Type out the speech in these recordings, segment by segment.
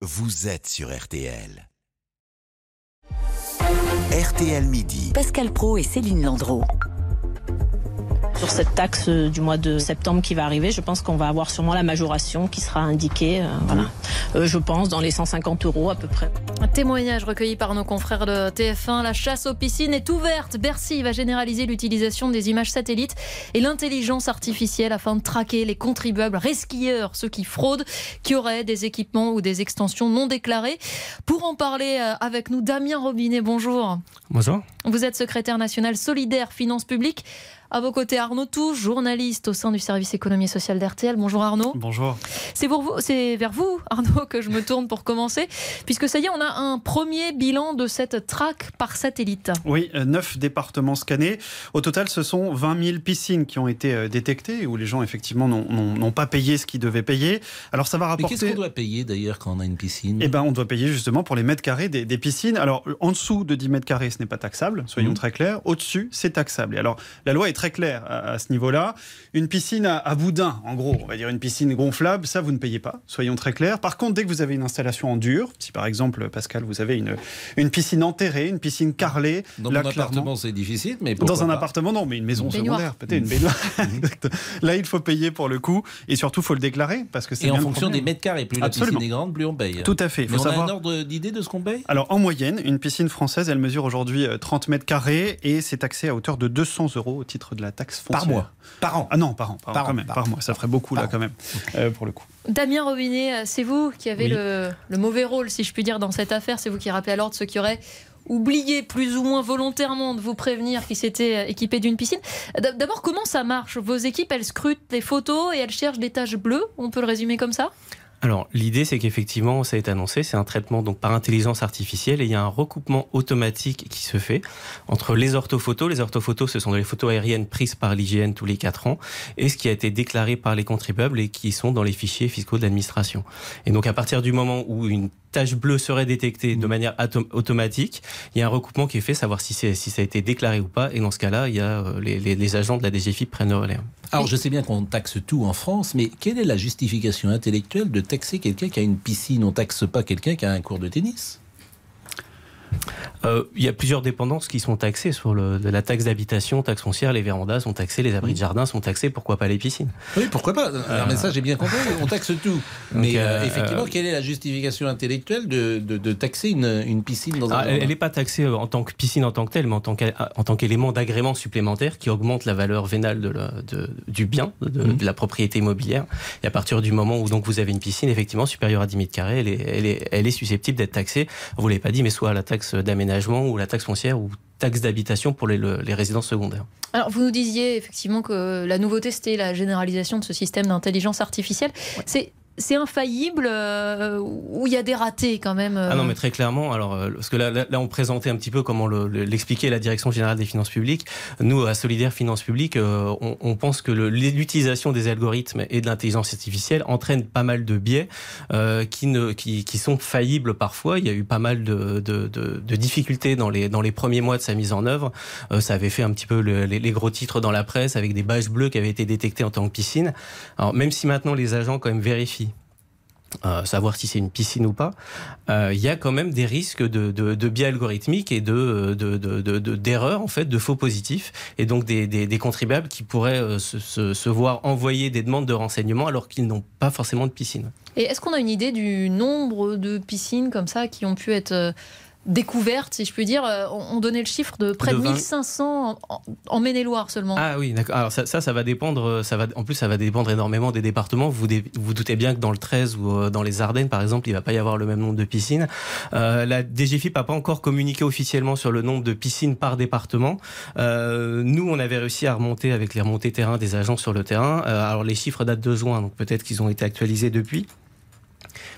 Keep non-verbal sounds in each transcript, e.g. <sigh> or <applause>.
vous êtes sur RTL. RTL Midi. Pascal Pro et Céline Landreau. Sur cette taxe du mois de septembre qui va arriver, je pense qu'on va avoir sûrement la majoration qui sera indiquée, euh, voilà. Euh, je pense, dans les 150 euros à peu près. Un témoignage recueilli par nos confrères de TF1. La chasse aux piscines est ouverte. Bercy va généraliser l'utilisation des images satellites et l'intelligence artificielle afin de traquer les contribuables resquilleurs, ceux qui fraudent, qui auraient des équipements ou des extensions non déclarées. Pour en parler euh, avec nous, Damien Robinet, bonjour. Bonjour. Vous êtes secrétaire national solidaire finances publiques. À vos côtés, Arnaud Touche, journaliste au sein du service économie et sociale d'RTL. Bonjour Arnaud. Bonjour. C'est pour vous, c'est vers vous, <laughs> Arnaud, que je me tourne pour commencer, puisque ça y est, on a un premier bilan de cette traque par satellite. Oui, euh, neuf départements scannés. Au total, ce sont 20 000 piscines qui ont été euh, détectées, où les gens, effectivement, n'ont pas payé ce qu'ils devaient payer. Alors, ça va rapporter... Mais qu'est-ce qu'on doit payer, d'ailleurs, quand on a une piscine? Eh bien, on doit payer, justement, pour les mètres carrés des, des piscines. Alors, en dessous de 10 mètres carrés, ce n'est pas taxable, soyons Mmh. très clairs. Au-dessus, c'est taxable. Et alors, la loi est très claire à, à ce niveau-là. Une piscine à, à boudin, en gros, on va dire une piscine gonflable, ça, vous ne payez pas, soyons très clairs. Par contre, dès que vous avez une installation en dur, si par exemple, Pascal, vous avez une, une piscine enterrée, une piscine carrelée, Dans là, mon clairement- appartement, c'est difficile, mais Dans un pas appartement, non, mais une maison Une secondaire, peut-être une baignoire. <laughs> Là, il faut payer pour le coup, et surtout, il faut le déclarer, parce que c'est Et en fonction des mètres carrés, plus la Absolument. piscine est grande, plus on paye. Tout à fait. Mais faut on savoir. a un ordre d'idée de ce qu'on paye? Alors, en moyenne, une piscine française, elle mesure aujourd'hui euh, 30 mètres carrés et c'est taxé à hauteur de 200 euros au titre de la taxe foncière. Par mois Par an Ah non, par an, par, Par an, quand an, même, par mois. Ça ferait beaucoup, là, quand même, euh, pour le coup. Damien Robinet, euh, c'est vous qui avez Oui. le, le mauvais rôle, si je puis dire, dans cette affaire. C'est vous qui rappelez à l'ordre ceux qui auraient oublié plus ou moins volontairement de vous prévenir qu'ils s'étaient euh, équipés d'une piscine. D'abord, comment ça marche? Vos équipes, elles scrutent les photos et elles cherchent des taches bleues On peut le résumer comme ça? Alors, l'idée, c'est qu'effectivement, ça été annoncé, c'est un traitement donc par intelligence artificielle et il y a un recoupement automatique qui se fait entre les orthophotos. Les orthophotos, ce sont des photos aériennes prises par l'IGN tous les 4 ans et ce qui a été déclaré par les contribuables et qui sont dans les fichiers fiscaux de l'administration. Et donc, à partir du moment où une tache bleue serait détectée de manière atom- automatique, il y a un recoupement qui est fait, savoir si, c'est- si ça a été déclaré ou pas. Et dans ce cas-là, il y a euh, les, les- les agents de la DGFIP prennent le relais. Alors, je sais bien qu'on taxe tout en France, mais quelle est la justification intellectuelle de taxer quelqu'un qui a une piscine? On taxe pas quelqu'un qui a un cours de tennis Euh, il y a plusieurs dépendances qui sont taxées sur le, de la taxe d'habitation, taxe foncière, les vérandas sont taxés, les abris de jardin sont taxés, pourquoi pas les piscines? Oui, pourquoi pas? Alors, mais ça, j'ai bien compris, on taxe tout. Mais euh, euh, effectivement, quelle est la justification intellectuelle de, de- de taxer une, une piscine dans un Ah, elle n'est pas taxée en tant que piscine en tant que telle, mais en tant qu'é- en tant qu'élément d'agrément supplémentaire qui augmente la valeur vénale de la- de- du bien, de, Mhm. de la propriété immobilière. Et à partir du moment où donc vous avez une piscine effectivement supérieure à 10 mètres carrés, elle est, elle est, elle est susceptible d'être taxée. Vous l'avez pas dit, mais soit la taxe d'aménagement ou la taxe foncière ou taxe d'habitation pour les, le- les résidences secondaires. Alors, vous nous disiez effectivement que la nouveauté, c'était la généralisation de ce système d'intelligence artificielle. C'est c'est infaillible euh, ou il y a des ratés quand même euh, Ah non, mais très clairement, alors, euh, parce que là, là, là, on présentait un petit peu comment le- le- l'expliquait la Direction Générale des Finances Publiques. Nous, à Solidaire Finances Publiques, euh, on, on pense que l'utilisation des algorithmes et de l'intelligence artificielle entraîne pas mal de biais qui, ne, qui, qui sont faillibles parfois. Il y a eu pas mal de, de, de, de difficultés dans les, dans les premiers mois de sa mise en œuvre. Ça avait fait un petit peu le- les, les gros titres dans la presse avec des badges bleus qui avaient été détectés en tant que piscine. Alors, même si maintenant les agents quand même vérifient euh, savoir si c'est une piscine ou pas, euh, il y a quand même des risques de, biais algorithmiques et de de- de- d'erreurs, en fait, de faux positifs, et donc des, des, contribuables qui pourraient euh, se, se, voir envoyer des demandes de renseignements alors qu'ils n'ont pas forcément de piscine. Et est-ce qu'on a une idée du nombre de piscines comme ça qui ont pu être découvertes, si je puis dire Euh, On on donnait le chiffre de près de, De 20 1500 en, Maine-et-Loire seulement. Ah oui, d'accord. Alors ça, ça, ça va dépendre. euh, Ça va, en plus, ça va dépendre énormément des départements. Vous dé- vous doutez bien que dans le 13 ou euh, dans les Ardennes, par exemple, il va pas y avoir le même nombre de piscines. Euh, la DGFIP n'a pas encore communiqué officiellement sur le nombre de piscines par département. Euh, nous, on avait réussi à remonter avec les remontées terrain des agents sur le terrain. Euh, alors les chiffres datent de juin, donc peut-être qu'ils ont été actualisés depuis.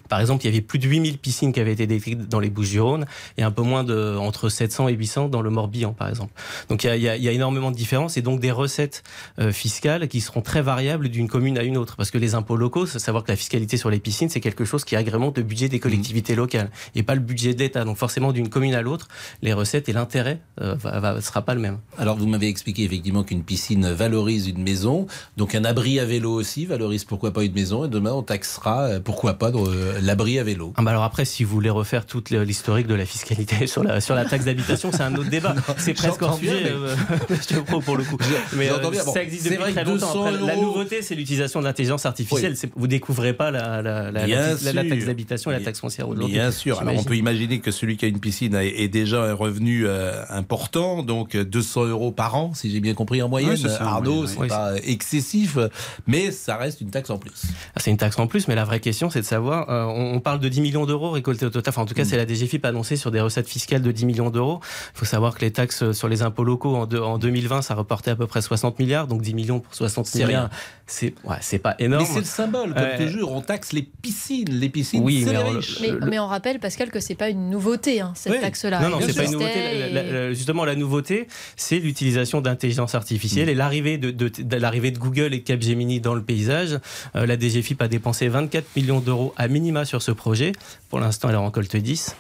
Par exemple, il y avait plus de 8000 piscines qui avaient été détectées dans les Bouches-du-Rhône et un peu moins de entre 700 et 800 dans le Morbihan, par exemple. Donc il y a, il y a- il y a énormément de différences et donc des recettes euh, fiscales qui seront très variables d'une commune à une autre. Parce que les impôts locaux, c'est savoir que la fiscalité sur les piscines, c'est quelque chose qui agrémente le budget des collectivités locales et pas le budget de l'État. Donc forcément, d'une commune à l'autre, les recettes et l'intérêt euh, va, va- sera pas le même. Alors, vous m'avez expliqué effectivement qu'une piscine valorise une maison, donc un abri à vélo aussi valorise pourquoi pas une maison, et demain on taxera euh, pourquoi pas euh, l'abri à vélo. Ah bah alors après, si vous voulez refaire toute l'historique de la fiscalité <laughs> sur la, sur la taxe d'habitation, c'est un autre débat. <laughs> C'est presque hors sujet, bien, euh, <laughs> Pro, pour le coup. mais euh. Bon, ça existe depuis très longtemps. 200 Après, La nouveauté, c'est l'utilisation de l'intelligence artificielle. C'est- Vous découvrez pas la, taxe d'habitation et la taxe foncière aujourd'hui. Bien sûr. Alors on peut imaginer que celui qui a une piscine est déjà un revenu euh, important, donc euh, 200 euros par an, si j'ai bien compris en moyenne. Oui, Arnaud, c'est oui. pas excessif, mais ça reste une taxe en plus. Ah, C'est une taxe en plus, mais la vraie question, c'est de savoir. Euh, on, on parle de 10 millions d'euros récoltés au total. Enfin, en tout cas, c'est la DGFIP annoncé sur des recettes fiscales de 10 millions d'euros. Il faut savoir que les taxes sur les impôts locaux en, deux- en 2020, ça reportait à peu près 60 milliards. Donc 10 millions pour 60 C'est milliards, rien. c'est ouais, c'est pas énorme. Mais c'est le symbole, comme Ouais. toujours. On taxe les piscines. Les piscines, Oui, c'est mais les on. Mais, on rappelle, Pascal, que c'est pas une nouveauté, hein, cette Oui. taxe-là. Non, non, c'est pas une nouveauté. La- et- la- la- justement, la nouveauté, c'est l'utilisation d'intelligence artificielle Mm. et l'arrivée de, de- de l'arrivée de Google et de Capgemini dans le paysage. Euh, la DGFIP a dépensé 24 millions d'euros à minima sur ce projet. Pour l'instant, elle en récolte 10.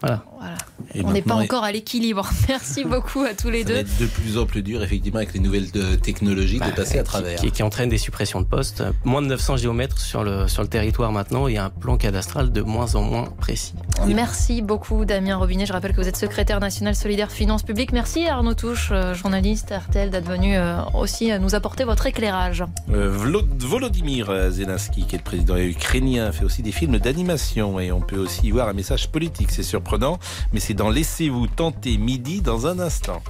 Voilà. Voilà. Et On n'est pas encore à l'équilibre. <laughs> Merci beaucoup à tous les Ça deux. va être de plus en plus dur, effectivement, avec les nouvelles euh, technologies, de Bah, passer à qui- travers. Qui, qui entraîne des suppressions de postes. Moins de 900 géomètres sur le, sur le territoire maintenant et un plan cadastral de moins en moins précis. Merci beaucoup Damien Robinet. Je rappelle que vous êtes secrétaire national solidaire finances publiques. Merci Arnaud Touche, euh, journaliste RTL, d'être venu euh, aussi euh, nous apporter votre éclairage. Euh, Volodymyr Zelensky, qui est le président ukrainien, fait aussi des films d'animation et on peut aussi y voir un message politique. C'est surprenant, mais c'est dans Laissez-vous tenter midi dans un instant.